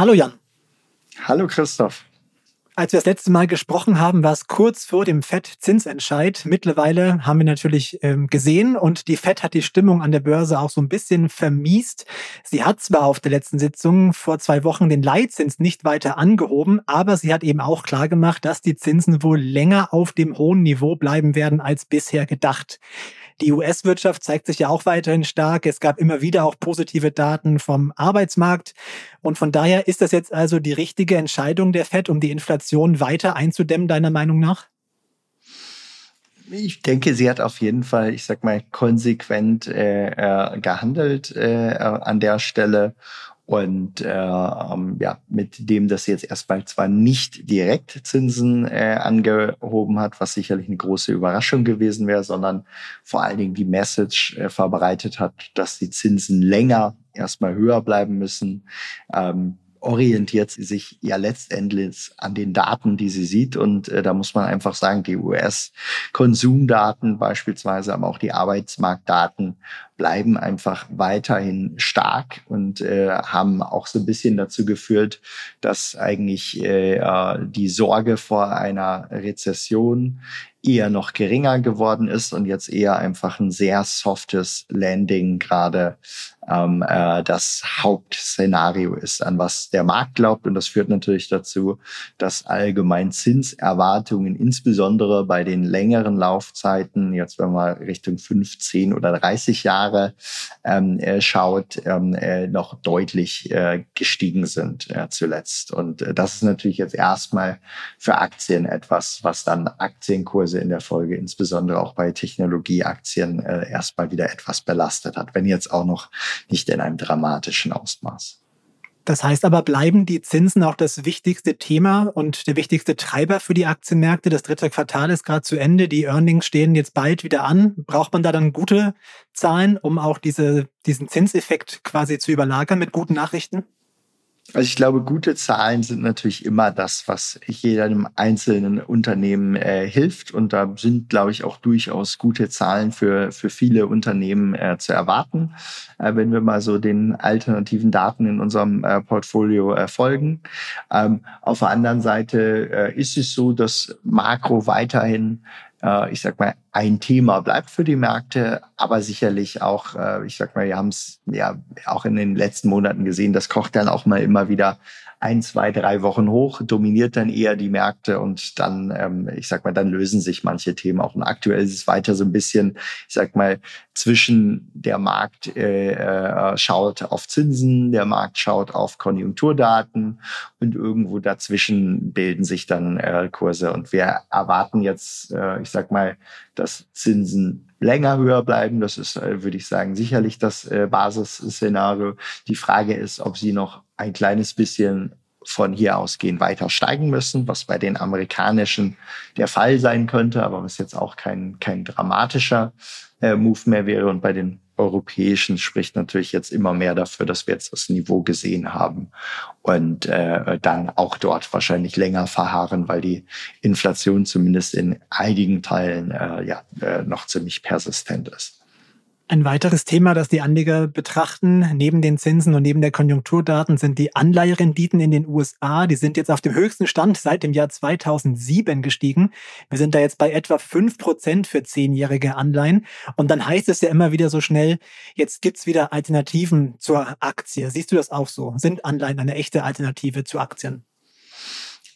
Hallo Jan. Hallo Christoph. Als wir das letzte Mal gesprochen haben, war es kurz vor dem FED-Zinsentscheid. Mittlerweile haben wir natürlich ähm, gesehen und die FED hat die Stimmung an der Börse auch so ein bisschen vermiest. Sie hat zwar auf der letzten Sitzung vor zwei Wochen den Leitzins nicht weiter angehoben, aber sie hat eben auch klar gemacht, dass die Zinsen wohl länger auf dem hohen Niveau bleiben werden als bisher gedacht. Die US-Wirtschaft zeigt sich ja auch weiterhin stark. Es gab immer wieder auch positive Daten vom Arbeitsmarkt. Und von daher ist das jetzt also die richtige Entscheidung der FED, um die Inflation weiter einzudämmen, deiner Meinung nach? Ich denke, sie hat auf jeden Fall, ich sag mal, konsequent äh, äh gehandelt äh, an der Stelle und äh, ähm, ja, mit dem, dass sie jetzt erstmal zwar nicht direkt Zinsen äh, angehoben hat, was sicherlich eine große Überraschung gewesen wäre, sondern vor allen Dingen die Message äh, verbreitet hat, dass die Zinsen länger erstmal höher bleiben müssen. Ähm, orientiert sie sich ja letztendlich an den Daten, die sie sieht. Und äh, da muss man einfach sagen, die US-Konsumdaten beispielsweise, aber auch die Arbeitsmarktdaten bleiben einfach weiterhin stark und äh, haben auch so ein bisschen dazu geführt, dass eigentlich äh, die Sorge vor einer Rezession eher noch geringer geworden ist und jetzt eher einfach ein sehr softes Landing gerade ähm, äh, das Hauptszenario ist, an was der Markt glaubt. Und das führt natürlich dazu, dass allgemein Zinserwartungen, insbesondere bei den längeren Laufzeiten, jetzt wenn man Richtung 15 oder 30 Jahre ähm, äh, schaut, ähm, äh, noch deutlich äh, gestiegen sind äh, zuletzt. Und äh, das ist natürlich jetzt erstmal für Aktien etwas, was dann Aktienkurse in der Folge, insbesondere auch bei Technologieaktien, äh, erstmal wieder etwas belastet hat. Wenn jetzt auch noch nicht in einem dramatischen Ausmaß. Das heißt aber, bleiben die Zinsen auch das wichtigste Thema und der wichtigste Treiber für die Aktienmärkte? Das dritte Quartal ist gerade zu Ende, die Earnings stehen jetzt bald wieder an. Braucht man da dann gute Zahlen, um auch diese, diesen Zinseffekt quasi zu überlagern mit guten Nachrichten? Also ich glaube, gute Zahlen sind natürlich immer das, was jedem einzelnen Unternehmen äh, hilft. Und da sind, glaube ich, auch durchaus gute Zahlen für, für viele Unternehmen äh, zu erwarten, äh, wenn wir mal so den alternativen Daten in unserem äh, Portfolio äh, folgen. Ähm, auf der anderen Seite äh, ist es so, dass Makro weiterhin ich sag mal, ein Thema bleibt für die Märkte, aber sicherlich auch, äh, ich sag mal, wir haben es ja auch in den letzten Monaten gesehen, das kocht dann auch mal immer wieder ein, zwei, drei Wochen hoch, dominiert dann eher die Märkte und dann, ähm, ich sag mal, dann lösen sich manche Themen auch. Und aktuell ist es weiter so ein bisschen, ich sag mal, zwischen der Markt äh, äh, schaut auf Zinsen, der Markt schaut auf Konjunkturdaten und irgendwo dazwischen bilden sich dann äh, Kurse. Und wir erwarten jetzt, äh, ich sag mal, dass Zinsen länger höher bleiben. Das ist, äh, würde ich sagen, sicherlich das äh, Basisszenario. Die Frage ist, ob sie noch ein kleines bisschen von hier ausgehen weiter steigen müssen, was bei den amerikanischen der Fall sein könnte, aber was jetzt auch kein, kein dramatischer äh, Move mehr wäre. Und bei den europäischen spricht natürlich jetzt immer mehr dafür, dass wir jetzt das Niveau gesehen haben und äh, dann auch dort wahrscheinlich länger verharren, weil die Inflation zumindest in einigen Teilen äh, ja äh, noch ziemlich persistent ist. Ein weiteres Thema, das die Anleger betrachten, neben den Zinsen und neben der Konjunkturdaten, sind die Anleiherenditen in den USA. Die sind jetzt auf dem höchsten Stand seit dem Jahr 2007 gestiegen. Wir sind da jetzt bei etwa fünf Prozent für zehnjährige Anleihen. Und dann heißt es ja immer wieder so schnell, jetzt gibt's wieder Alternativen zur Aktie. Siehst du das auch so? Sind Anleihen eine echte Alternative zu Aktien?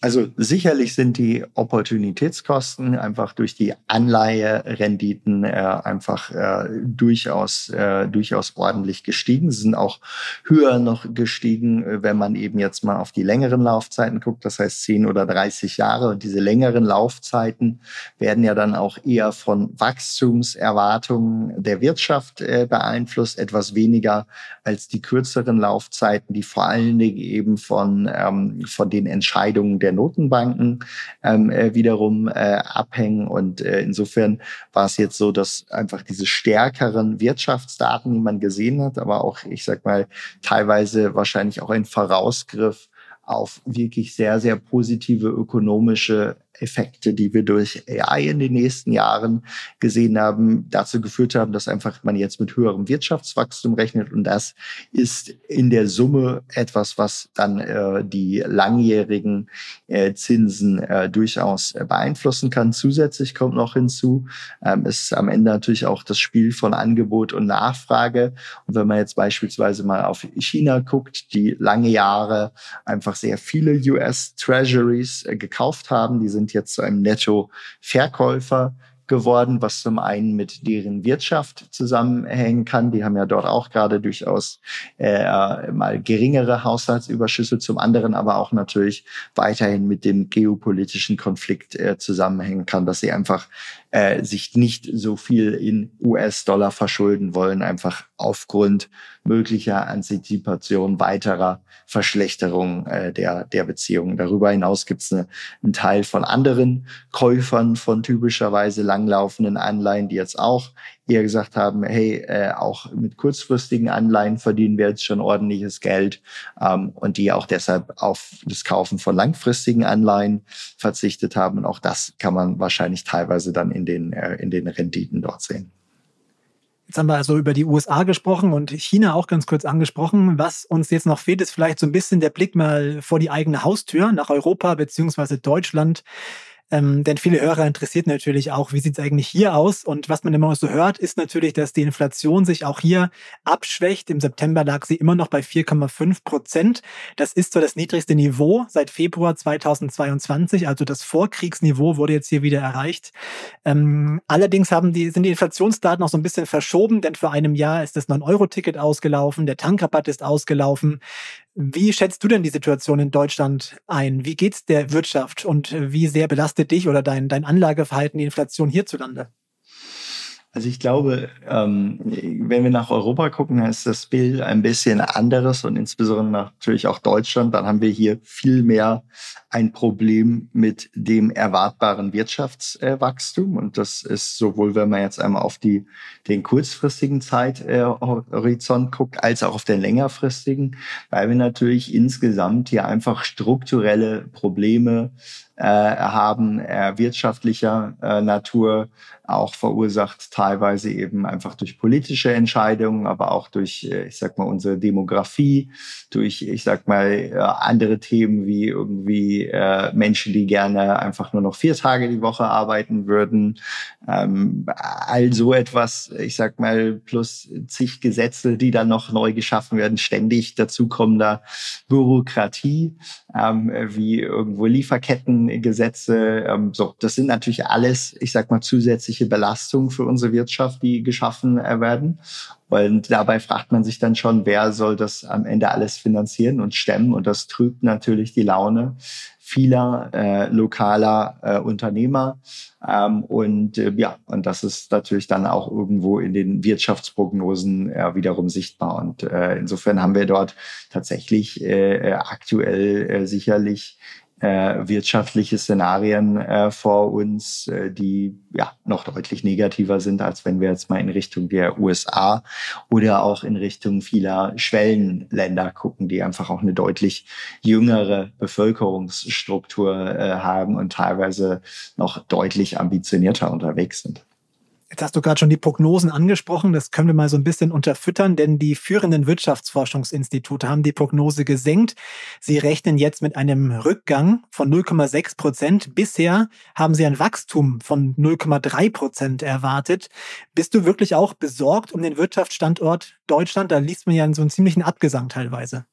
Also sicherlich sind die Opportunitätskosten einfach durch die Anleiherenditen äh, einfach äh, durchaus äh, durchaus ordentlich gestiegen. Sie sind auch höher noch gestiegen, äh, wenn man eben jetzt mal auf die längeren Laufzeiten guckt, das heißt 10 oder 30 Jahre. Und diese längeren Laufzeiten werden ja dann auch eher von Wachstumserwartungen der Wirtschaft äh, beeinflusst, etwas weniger als die kürzeren Laufzeiten, die vor allen Dingen eben von ähm, von den Entscheidungen der Notenbanken ähm, äh, wiederum äh, abhängen. Und äh, insofern war es jetzt so, dass einfach diese stärkeren Wirtschaftsdaten, die man gesehen hat, aber auch, ich sag mal, teilweise wahrscheinlich auch ein Vorausgriff auf wirklich sehr, sehr positive ökonomische Effekte, die wir durch AI in den nächsten Jahren gesehen haben, dazu geführt haben, dass einfach man jetzt mit höherem Wirtschaftswachstum rechnet. Und das ist in der Summe etwas, was dann äh, die langjährigen äh, Zinsen äh, durchaus beeinflussen kann. Zusätzlich kommt noch hinzu, ähm, ist am Ende natürlich auch das Spiel von Angebot und Nachfrage. Und wenn man jetzt beispielsweise mal auf China guckt, die lange Jahre einfach sehr viele US Treasuries äh, gekauft haben, die sind sind jetzt zu einem Netto-Verkäufer geworden, was zum einen mit deren Wirtschaft zusammenhängen kann. Die haben ja dort auch gerade durchaus äh, mal geringere Haushaltsüberschüsse, zum anderen aber auch natürlich weiterhin mit dem geopolitischen Konflikt äh, zusammenhängen kann, dass sie einfach äh, sich nicht so viel in US-Dollar verschulden wollen, einfach aufgrund möglicher Antizipation weiterer Verschlechterung äh, der, der Beziehungen. Darüber hinaus gibt es eine, einen Teil von anderen Käufern von typischerweise langlaufenden Anleihen, die jetzt auch eher gesagt haben, hey, äh, auch mit kurzfristigen Anleihen verdienen wir jetzt schon ordentliches Geld ähm, und die auch deshalb auf das Kaufen von langfristigen Anleihen verzichtet haben. Und auch das kann man wahrscheinlich teilweise dann in den, äh, in den Renditen dort sehen. Jetzt haben wir also über die USA gesprochen und China auch ganz kurz angesprochen. Was uns jetzt noch fehlt, ist vielleicht so ein bisschen der Blick mal vor die eigene Haustür nach Europa beziehungsweise Deutschland. Ähm, denn viele Hörer interessiert natürlich auch, wie sieht es eigentlich hier aus? Und was man immer so hört, ist natürlich, dass die Inflation sich auch hier abschwächt. Im September lag sie immer noch bei 4,5 Prozent. Das ist zwar das niedrigste Niveau seit Februar 2022, also das Vorkriegsniveau wurde jetzt hier wieder erreicht. Ähm, allerdings haben die, sind die Inflationsdaten auch so ein bisschen verschoben, denn vor einem Jahr ist das 9-Euro-Ticket ausgelaufen, der Tankrabatt ist ausgelaufen. Wie schätzt du denn die Situation in Deutschland ein? Wie geht's der Wirtschaft und wie sehr belastet dich oder dein, dein Anlageverhalten die Inflation hierzulande? Also ich glaube, ähm, wenn wir nach Europa gucken, dann ist das Bild ein bisschen anderes und insbesondere natürlich auch Deutschland. Dann haben wir hier viel mehr ein Problem mit dem erwartbaren Wirtschaftswachstum. Und das ist sowohl, wenn man jetzt einmal auf die, den kurzfristigen Zeithorizont guckt, als auch auf den längerfristigen, weil wir natürlich insgesamt hier einfach strukturelle Probleme äh, haben, äh, wirtschaftlicher äh, Natur, auch verursacht teilweise eben einfach durch politische Entscheidungen, aber auch durch, äh, ich sag mal, unsere Demografie, durch, ich sag mal, äh, andere Themen wie irgendwie äh, Menschen, die gerne einfach nur noch vier Tage die Woche arbeiten würden. Ähm, all so etwas, ich sag mal, plus zig Gesetze, die dann noch neu geschaffen werden, ständig dazukommender Bürokratie, ähm, wie irgendwo Lieferkettengesetze. Ähm, so, das sind natürlich alles, ich sag mal, zusätzliche zusätzliche Belastung für unsere Wirtschaft, die geschaffen äh, werden. Und dabei fragt man sich dann schon, wer soll das am Ende alles finanzieren und stemmen? Und das trübt natürlich die Laune vieler äh, lokaler äh, Unternehmer. Ähm, und äh, ja, und das ist natürlich dann auch irgendwo in den Wirtschaftsprognosen äh, wiederum sichtbar. Und äh, insofern haben wir dort tatsächlich äh, äh aktuell äh, sicherlich äh, wirtschaftliche Szenarien äh, vor uns, äh, die ja noch deutlich negativer sind, als wenn wir jetzt mal in Richtung der USA oder auch in Richtung vieler Schwellenländer gucken, die einfach auch eine deutlich jüngere Bevölkerungsstruktur äh, haben und teilweise noch deutlich ambitionierter unterwegs sind. Jetzt hast du gerade schon die Prognosen angesprochen. Das können wir mal so ein bisschen unterfüttern, denn die führenden Wirtschaftsforschungsinstitute haben die Prognose gesenkt. Sie rechnen jetzt mit einem Rückgang von 0,6 Prozent. Bisher haben sie ein Wachstum von 0,3 Prozent erwartet. Bist du wirklich auch besorgt um den Wirtschaftsstandort Deutschland? Da liest man ja so einen ziemlichen Abgesang teilweise.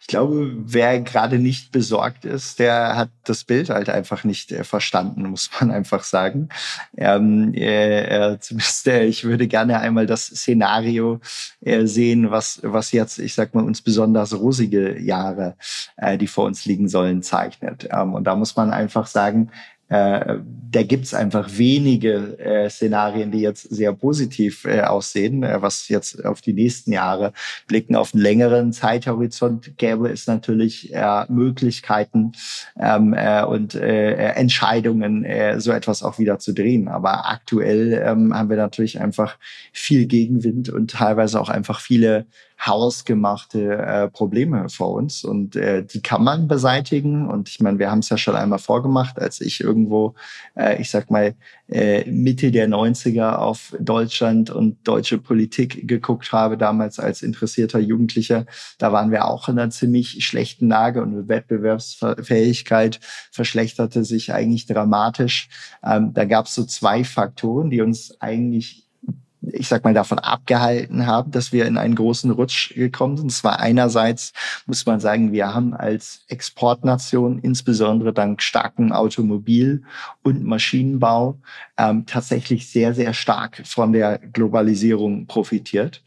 Ich glaube, wer gerade nicht besorgt ist, der hat das Bild halt einfach nicht äh, verstanden, muss man einfach sagen. Ähm, äh, äh, zumindest, äh, ich würde gerne einmal das Szenario äh, sehen, was, was jetzt, ich sag mal, uns besonders rosige Jahre, äh, die vor uns liegen sollen, zeichnet. Ähm, und da muss man einfach sagen, äh, da gibt's einfach wenige äh, Szenarien, die jetzt sehr positiv äh, aussehen. Äh, was jetzt auf die nächsten Jahre blicken, auf einen längeren Zeithorizont gäbe es natürlich äh, Möglichkeiten ähm, äh, und äh, Entscheidungen, äh, so etwas auch wieder zu drehen. Aber aktuell ähm, haben wir natürlich einfach viel Gegenwind und teilweise auch einfach viele hausgemachte äh, Probleme vor uns und äh, die kann man beseitigen. Und ich meine, wir haben es ja schon einmal vorgemacht, als ich irgendwo, äh, ich sag mal, äh, Mitte der 90er auf Deutschland und deutsche Politik geguckt habe, damals als interessierter Jugendlicher. Da waren wir auch in einer ziemlich schlechten Lage und Wettbewerbsfähigkeit verschlechterte sich eigentlich dramatisch. Ähm, da gab es so zwei Faktoren, die uns eigentlich ich sag mal, davon abgehalten haben, dass wir in einen großen Rutsch gekommen sind. Es war einerseits, muss man sagen, wir haben als Exportnation, insbesondere dank starken Automobil- und Maschinenbau, ähm, tatsächlich sehr, sehr stark von der Globalisierung profitiert.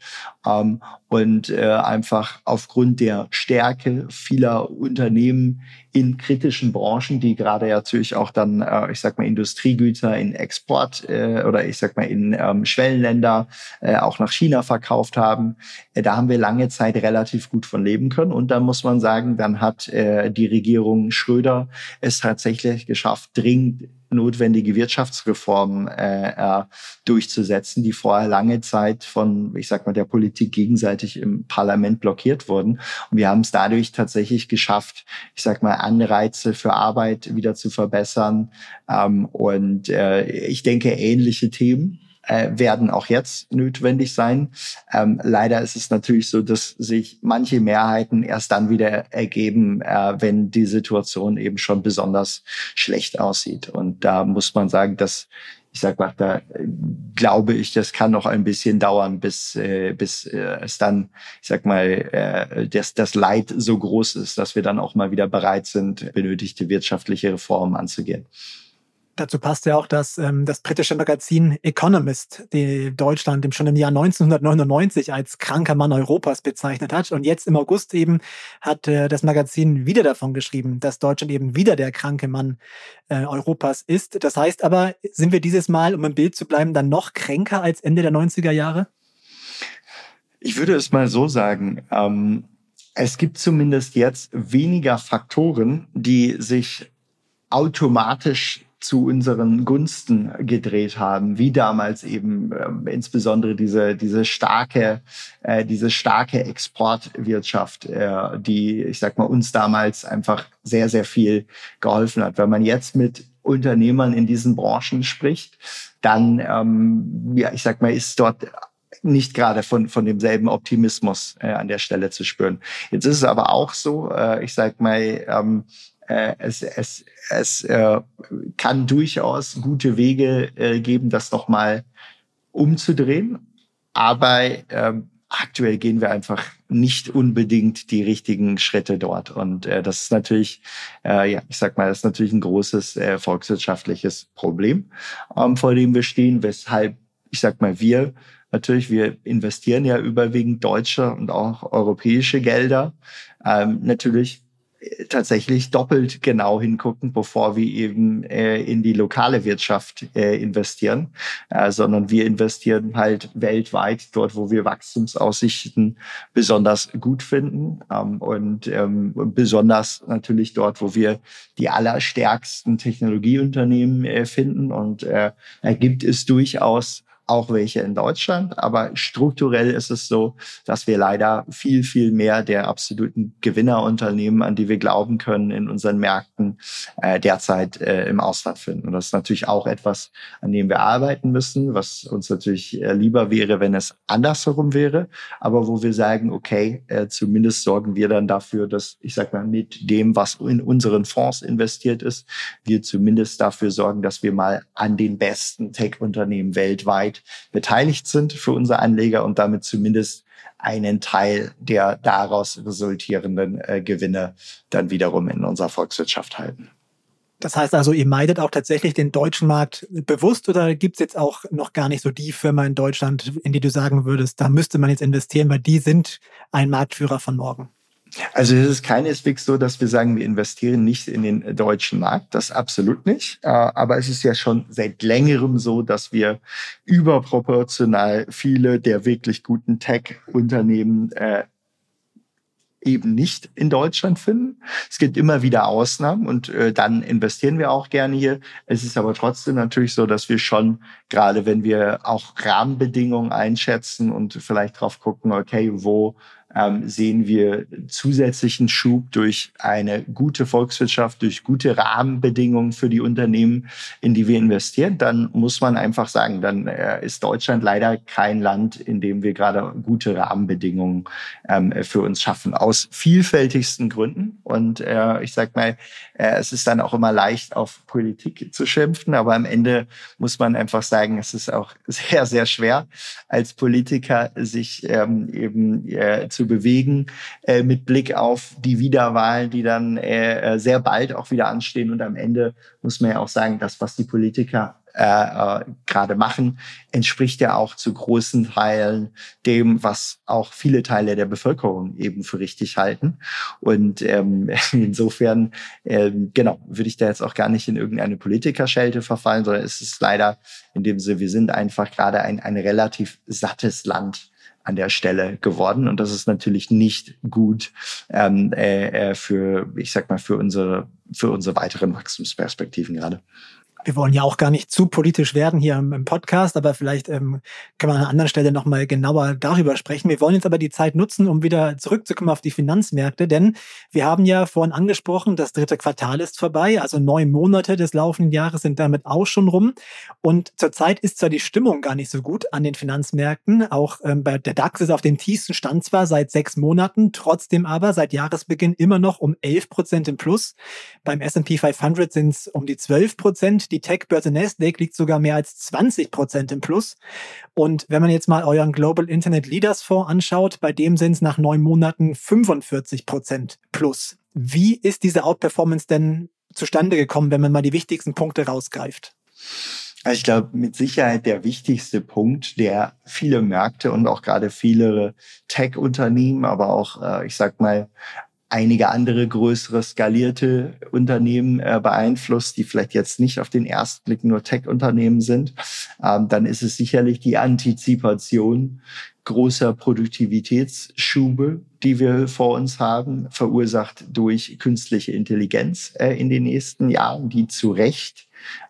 Ähm, und äh, einfach aufgrund der Stärke vieler Unternehmen in kritischen Branchen, die gerade natürlich auch dann, äh, ich sag mal, Industriegüter in Export äh, oder ich sag mal in ähm, Schwellenländer äh, auch nach China verkauft haben, äh, da haben wir lange Zeit relativ gut von leben können. Und dann muss man sagen, dann hat äh, die Regierung Schröder es tatsächlich geschafft, dringend notwendige Wirtschaftsreformen äh, äh, durchzusetzen, die vorher lange Zeit von, ich sag mal, der Politik gegenseitig im Parlament blockiert wurden. Und wir haben es dadurch tatsächlich geschafft, ich sag mal, Anreize für Arbeit wieder zu verbessern. Ähm, und äh, ich denke, ähnliche Themen äh, werden auch jetzt notwendig sein. Ähm, leider ist es natürlich so, dass sich manche Mehrheiten erst dann wieder ergeben, äh, wenn die Situation eben schon besonders schlecht aussieht. Und da muss man sagen, dass ich sag mal, da glaube ich, das kann noch ein bisschen dauern, bis, äh, bis äh, es dann, ich sag mal, äh, das, das Leid so groß ist, dass wir dann auch mal wieder bereit sind, benötigte wirtschaftliche Reformen anzugehen. Dazu passt ja auch, dass ähm, das britische Magazin Economist die Deutschland schon im Jahr 1999 als kranker Mann Europas bezeichnet hat. Und jetzt im August eben hat äh, das Magazin wieder davon geschrieben, dass Deutschland eben wieder der kranke Mann äh, Europas ist. Das heißt aber, sind wir dieses Mal, um im Bild zu bleiben, dann noch kränker als Ende der 90er Jahre? Ich würde es mal so sagen. Ähm, es gibt zumindest jetzt weniger Faktoren, die sich automatisch zu unseren Gunsten gedreht haben, wie damals eben äh, insbesondere diese diese starke äh, diese starke Exportwirtschaft, äh, die ich sag mal uns damals einfach sehr sehr viel geholfen hat. Wenn man jetzt mit Unternehmern in diesen Branchen spricht, dann ähm, ja ich sag mal ist dort nicht gerade von, von demselben Optimismus äh, an der Stelle zu spüren. Jetzt ist es aber auch so, äh, ich sag mal, ähm, äh, es, es, es äh, kann durchaus gute Wege äh, geben, das nochmal umzudrehen. Aber ähm, aktuell gehen wir einfach nicht unbedingt die richtigen Schritte dort. Und äh, das ist natürlich, äh, ja, ich sag mal, das ist natürlich ein großes äh, volkswirtschaftliches Problem, ähm, vor dem wir stehen, weshalb, ich sag mal, wir natürlich, wir investieren ja überwiegend deutsche und auch europäische Gelder. Ähm, natürlich tatsächlich doppelt genau hingucken, bevor wir eben äh, in die lokale Wirtschaft äh, investieren, äh, sondern wir investieren halt weltweit dort, wo wir Wachstumsaussichten besonders gut finden ähm, und ähm, besonders natürlich dort, wo wir die allerstärksten Technologieunternehmen äh, finden. Und äh, da gibt es durchaus auch welche in Deutschland. Aber strukturell ist es so, dass wir leider viel, viel mehr der absoluten Gewinnerunternehmen, an die wir glauben können, in unseren Märkten äh, derzeit äh, im Ausland finden. Und das ist natürlich auch etwas, an dem wir arbeiten müssen, was uns natürlich äh, lieber wäre, wenn es andersherum wäre. Aber wo wir sagen, okay, äh, zumindest sorgen wir dann dafür, dass, ich sag mal, mit dem, was in unseren Fonds investiert ist, wir zumindest dafür sorgen, dass wir mal an den besten Tech-Unternehmen weltweit Upside beteiligt sind für unsere Anleger und damit zumindest einen Teil der daraus resultierenden äh, Gewinne dann wiederum in unserer Volkswirtschaft halten. Das heißt also, ihr meidet auch tatsächlich den deutschen Markt bewusst oder gibt es jetzt auch noch gar nicht so die Firma in Deutschland, in die du sagen würdest, da müsste man jetzt investieren, weil die sind ein Marktführer von morgen? Also es ist keineswegs so, dass wir sagen, wir investieren nicht in den deutschen Markt. Das absolut nicht. Äh, aber es ist ja schon seit längerem so, dass wir überproportional viele der wirklich guten Tech-Unternehmen äh, eben nicht in Deutschland finden. Es gibt immer wieder Ausnahmen und äh, dann investieren wir auch gerne hier. Es ist aber trotzdem natürlich so, dass wir schon, gerade wenn wir auch Rahmenbedingungen einschätzen und vielleicht drauf gucken, okay, wo ähm, sehen wir zusätzlichen Schub durch eine gute Volkswirtschaft, durch gute Rahmenbedingungen für die Unternehmen, in die wir investieren, dann muss man einfach sagen, dann äh, ist Deutschland leider kein Land, in dem wir gerade gute Rahmenbedingungen ähm, für uns schaffen, aus vielfältigsten Gründen. Und äh, ich sag mal, äh, es ist dann auch immer leicht, auf Politik zu schimpfen, aber am Ende muss man einfach sagen, es ist auch sehr, sehr schwer, als Politiker sich ähm, eben äh, zu bewegen äh, mit Blick auf die Wiederwahlen, die dann äh, äh, sehr bald auch wieder anstehen. Und am Ende muss man ja auch sagen, das, was die Politiker äh, äh, gerade machen, entspricht ja auch zu großen Teilen dem, was auch viele Teile der Bevölkerung eben für richtig halten. Und ähm, insofern, ähm, genau, würde ich da jetzt auch gar nicht in irgendeine Politikerschelte verfallen, sondern es ist leider in dem Sinne, wir sind einfach gerade ein, ein relativ sattes Land an der Stelle geworden. Und das ist natürlich nicht gut ähm, äh, äh, für, ich sag mal, für unsere, für unsere weiteren Wachstumsperspektiven gerade wir wollen ja auch gar nicht zu politisch werden hier im, Podcast, aber vielleicht ähm, kann man an einer anderen Stelle nochmal genauer darüber sprechen. Wir wollen jetzt aber die Zeit nutzen, um wieder zurückzukommen auf die Finanzmärkte, denn wir haben ja vorhin angesprochen, das dritte Quartal ist vorbei, also neun Monate des laufenden Jahres sind damit auch schon rum. Und zurzeit ist zwar die Stimmung gar nicht so gut an den Finanzmärkten, auch ähm, bei der DAX ist auf dem tiefsten Stand zwar seit sechs Monaten, trotzdem aber seit Jahresbeginn immer noch um elf Prozent im Plus. Beim S&P 500 sind es um die zwölf Prozent die Tech-Börse Nasdaq liegt sogar mehr als 20 Prozent im Plus. Und wenn man jetzt mal euren Global Internet Leaders Fonds anschaut, bei dem sind es nach neun Monaten 45 Prozent plus. Wie ist diese Outperformance denn zustande gekommen, wenn man mal die wichtigsten Punkte rausgreift? Also ich glaube, mit Sicherheit der wichtigste Punkt, der viele Märkte und auch gerade viele Tech-Unternehmen, aber auch, äh, ich sag mal, einige andere größere skalierte Unternehmen äh, beeinflusst, die vielleicht jetzt nicht auf den ersten Blick nur Tech-Unternehmen sind, ähm, dann ist es sicherlich die Antizipation großer Produktivitätsschube, die wir vor uns haben, verursacht durch künstliche Intelligenz äh, in den nächsten Jahren, die zu Recht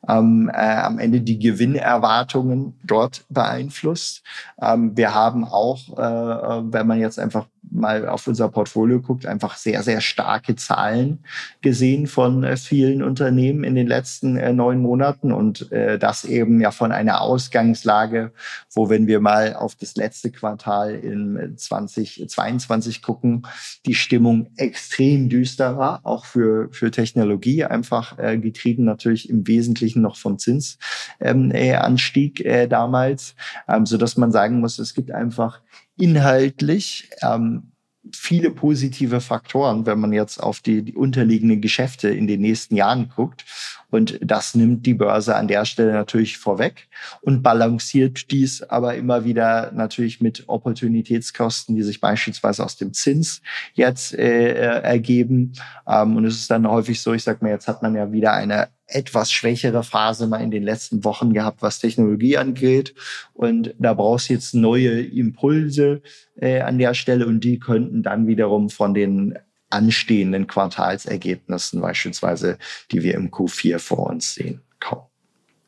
ähm, äh, am Ende die Gewinnerwartungen dort beeinflusst. Ähm, wir haben auch, äh, wenn man jetzt einfach mal auf unser Portfolio guckt, einfach sehr, sehr starke Zahlen gesehen von äh, vielen Unternehmen in den letzten äh, neun Monaten und äh, das eben ja von einer Ausgangslage, wo wenn wir mal auf das letzte Quartal in 2022 gucken, die Stimmung extrem düster war, auch für, für Technologie, einfach getrieben natürlich im Wesentlichen noch vom Zinsanstieg ähm, äh, damals, ähm, so dass man sagen muss, es gibt einfach inhaltlich ähm, viele positive Faktoren, wenn man jetzt auf die, die unterliegenden Geschäfte in den nächsten Jahren guckt. Und das nimmt die Börse an der Stelle natürlich vorweg und balanciert dies aber immer wieder natürlich mit Opportunitätskosten, die sich beispielsweise aus dem Zins jetzt äh, äh ergeben. Ähm, und es ist dann häufig so, ich sag mal, jetzt hat man ja wieder eine etwas schwächere Phase mal in den letzten Wochen gehabt, was Technologie angeht. Und da brauchst du jetzt neue Impulse äh, an der Stelle und die könnten dann wiederum von den anstehenden Quartalsergebnissen beispielsweise, die wir im Q4 vor uns sehen, kommen.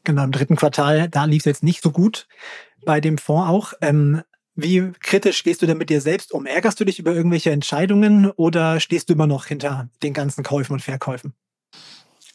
Genau, im dritten Quartal, da lief es jetzt nicht so gut bei dem Fonds auch. Ähm, wie kritisch gehst du denn mit dir selbst um? Ärgerst du dich über irgendwelche Entscheidungen oder stehst du immer noch hinter den ganzen Käufen und Verkäufen?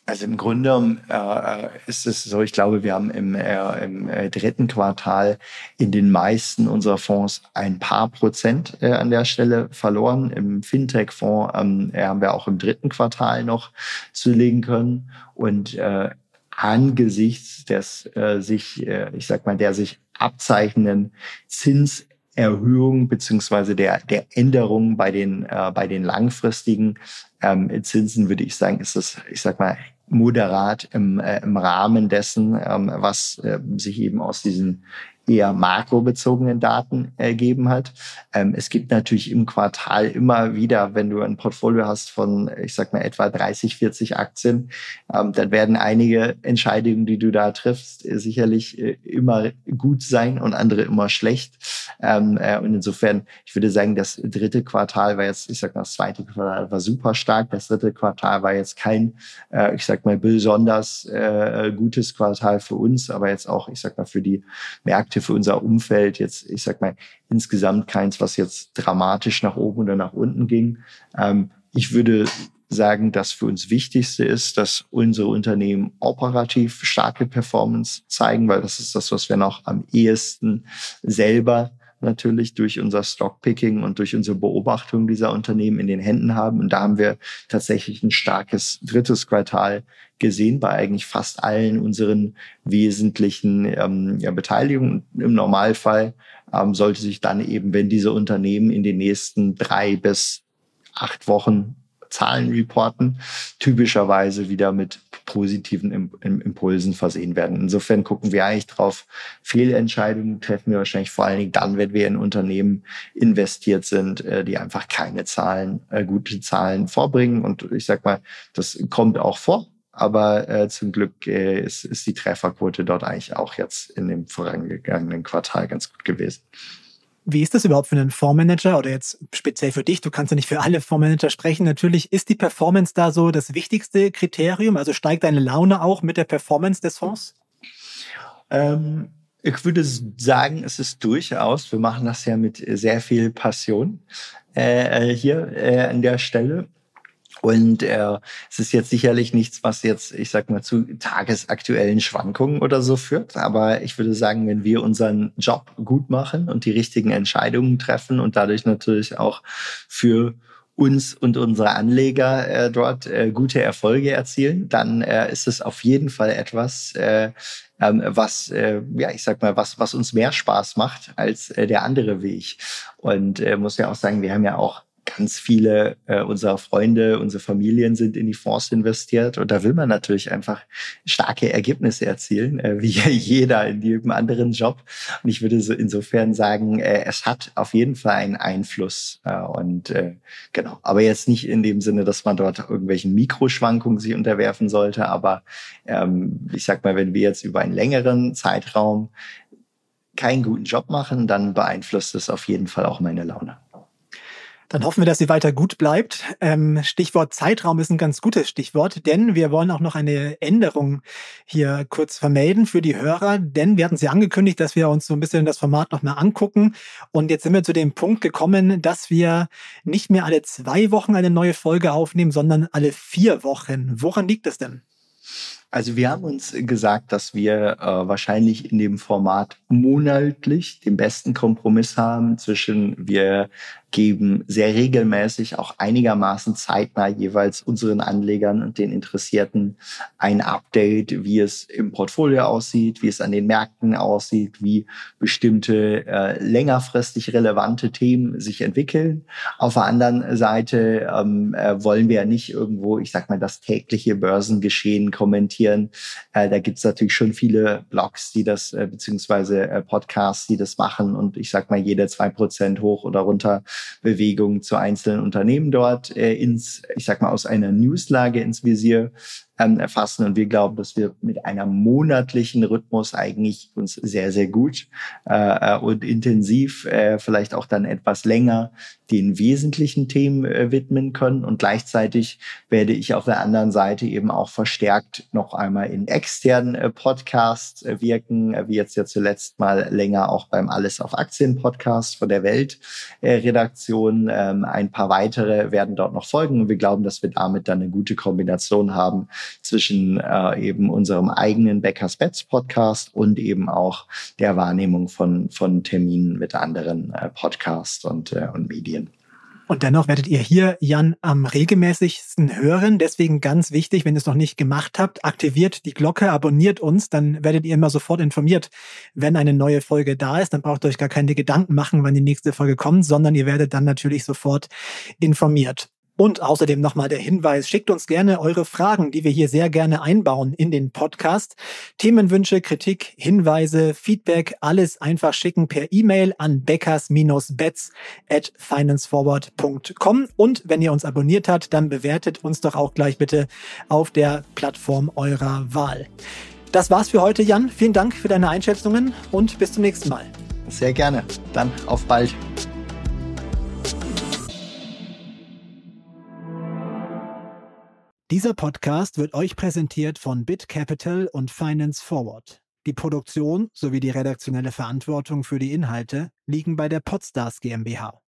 Also im Grunde äh, ist es so, ich glaube, wir haben im, äh, im äh, dritten Quartal in den meisten unserer Fonds ein paar Prozent äh, an der Stelle verloren. Im Fintech-Fonds ähm, haben wir auch im dritten Quartal noch zulegen können. Und äh, angesichts des äh, sich, äh, ich sag mal, der sich abzeichnenden Zinserhöhung beziehungsweise der, der Änderung bei den, äh, bei den langfristigen ähm, Zinsen, würde ich sagen, ist das, ich sag mal, moderat im, äh, im Rahmen dessen, ähm, was äh, sich eben aus diesen eher makrobezogenen Daten ergeben hat. Ähm, es gibt natürlich im Quartal immer wieder, wenn du ein Portfolio hast von, ich sag mal, etwa 30, 40 Aktien, ähm, dann werden einige Entscheidungen, die du da triffst, äh, sicherlich äh, immer gut sein und andere immer schlecht. Ähm, äh, und insofern, ich würde sagen, das dritte Quartal war jetzt, ich sag mal, das zweite Quartal war super stark. Das dritte Quartal war jetzt kein, äh, ich sag mal, besonders äh, gutes Quartal für uns, aber jetzt auch, ich sag mal, für die Märkte für unser Umfeld jetzt, ich sag mal, insgesamt keins, was jetzt dramatisch nach oben oder nach unten ging. Ähm, ich würde sagen, dass für uns Wichtigste ist, dass unsere Unternehmen operativ starke Performance zeigen, weil das ist das, was wir noch am ehesten selber natürlich durch unser Stockpicking und durch unsere Beobachtung dieser Unternehmen in den Händen haben. Und da haben wir tatsächlich ein starkes drittes Quartal gesehen bei eigentlich fast allen unseren wesentlichen ähm, ja, Beteiligungen. Im Normalfall ähm, sollte sich dann eben, wenn diese Unternehmen in den nächsten drei bis acht Wochen Zahlen reporten, typischerweise wieder mit positiven Impulsen versehen werden. Insofern gucken wir eigentlich drauf. Fehlentscheidungen treffen wir wahrscheinlich vor allen Dingen dann, wenn wir in Unternehmen investiert sind, äh, die einfach keine Zahlen, äh, gute Zahlen vorbringen. Und ich sag mal, das kommt auch vor. Aber äh, zum Glück äh, ist, ist die Trefferquote dort eigentlich auch jetzt in dem vorangegangenen Quartal ganz gut gewesen. Wie ist das überhaupt für einen Fondsmanager oder jetzt speziell für dich? Du kannst ja nicht für alle Fondsmanager sprechen. Natürlich ist die Performance da so das wichtigste Kriterium. Also steigt deine Laune auch mit der Performance des Fonds? Ähm, ich würde sagen, es ist durchaus. Wir machen das ja mit sehr viel Passion äh, hier äh, an der Stelle. Und äh, es ist jetzt sicherlich nichts, was jetzt, ich sag mal, zu tagesaktuellen Schwankungen oder so führt. Aber ich würde sagen, wenn wir unseren Job gut machen und die richtigen Entscheidungen treffen und dadurch natürlich auch für uns und unsere Anleger äh, dort äh, gute Erfolge erzielen, dann äh, ist es auf jeden Fall etwas, äh, ähm, was, äh, ja, ich sag mal, was, was uns mehr Spaß macht als äh, der andere Weg. Und äh, muss ja auch sagen, wir haben ja auch ganz viele äh, unserer Freunde, unsere Familien sind in die Fonds investiert und da will man natürlich einfach starke Ergebnisse erzielen, äh, wie jeder in jedem anderen Job. Und ich würde so insofern sagen, äh, es hat auf jeden Fall einen Einfluss äh, und äh, genau, aber jetzt nicht in dem Sinne, dass man dort irgendwelchen Mikroschwankungen sich unterwerfen sollte, aber ähm, ich sag mal, wenn wir jetzt über einen längeren Zeitraum keinen guten Job machen, dann beeinflusst es auf jeden Fall auch meine Laune. Dann hoffen wir, dass sie weiter gut bleibt. Ähm, Stichwort Zeitraum ist ein ganz gutes Stichwort, denn wir wollen auch noch eine Änderung hier kurz vermelden für die Hörer, denn wir hatten sie angekündigt, dass wir uns so ein bisschen das Format noch mal angucken. Und jetzt sind wir zu dem Punkt gekommen, dass wir nicht mehr alle zwei Wochen eine neue Folge aufnehmen, sondern alle vier Wochen. Woran liegt es denn? Also wir haben uns gesagt, dass wir äh, wahrscheinlich in dem Format monatlich den besten Kompromiss haben zwischen wir geben sehr regelmäßig auch einigermaßen zeitnah jeweils unseren Anlegern und den Interessierten ein Update, wie es im Portfolio aussieht, wie es an den Märkten aussieht, wie bestimmte äh, längerfristig relevante Themen sich entwickeln. Auf der anderen Seite ähm, äh, wollen wir ja nicht irgendwo, ich sag mal, das tägliche Börsengeschehen kommentieren. Äh, da gibt's natürlich schon viele Blogs, die das, äh, beziehungsweise äh, Podcasts, die das machen und ich sag mal, jede zwei Prozent hoch oder runter Bewegung zu einzelnen Unternehmen dort äh, ins, ich sag mal, aus einer Newslage ins Visier ähm, erfassen. Und wir glauben, dass wir mit einer monatlichen Rhythmus eigentlich uns sehr, sehr gut äh, und intensiv, äh, vielleicht auch dann etwas länger den wesentlichen Themen äh, widmen können. Und gleichzeitig werde ich auf der anderen Seite eben auch verstärkt noch einmal in externen äh, Podcasts äh, wirken, äh, wie jetzt ja zuletzt mal länger auch beim Alles auf Aktien Podcast von der Welt äh, Redaktion. Ähm, ein paar weitere werden dort noch folgen. Und wir glauben, dass wir damit dann eine gute Kombination haben zwischen äh, eben unserem eigenen Beckers Bets Podcast und eben auch der Wahrnehmung von, von Terminen mit anderen äh, Podcasts und, äh, und Medien. Und dennoch werdet ihr hier Jan am regelmäßigsten hören. Deswegen ganz wichtig, wenn ihr es noch nicht gemacht habt, aktiviert die Glocke, abonniert uns, dann werdet ihr immer sofort informiert, wenn eine neue Folge da ist. Dann braucht ihr euch gar keine Gedanken machen, wann die nächste Folge kommt, sondern ihr werdet dann natürlich sofort informiert. Und außerdem nochmal der Hinweis, schickt uns gerne eure Fragen, die wir hier sehr gerne einbauen in den Podcast. Themenwünsche, Kritik, Hinweise, Feedback, alles einfach schicken per E-Mail an beckers-bets at financeforward.com. Und wenn ihr uns abonniert habt, dann bewertet uns doch auch gleich bitte auf der Plattform eurer Wahl. Das war's für heute, Jan. Vielen Dank für deine Einschätzungen und bis zum nächsten Mal. Sehr gerne. Dann auf bald. Dieser Podcast wird euch präsentiert von BitCapital und Finance Forward. Die Produktion sowie die redaktionelle Verantwortung für die Inhalte liegen bei der Podstars GmbH.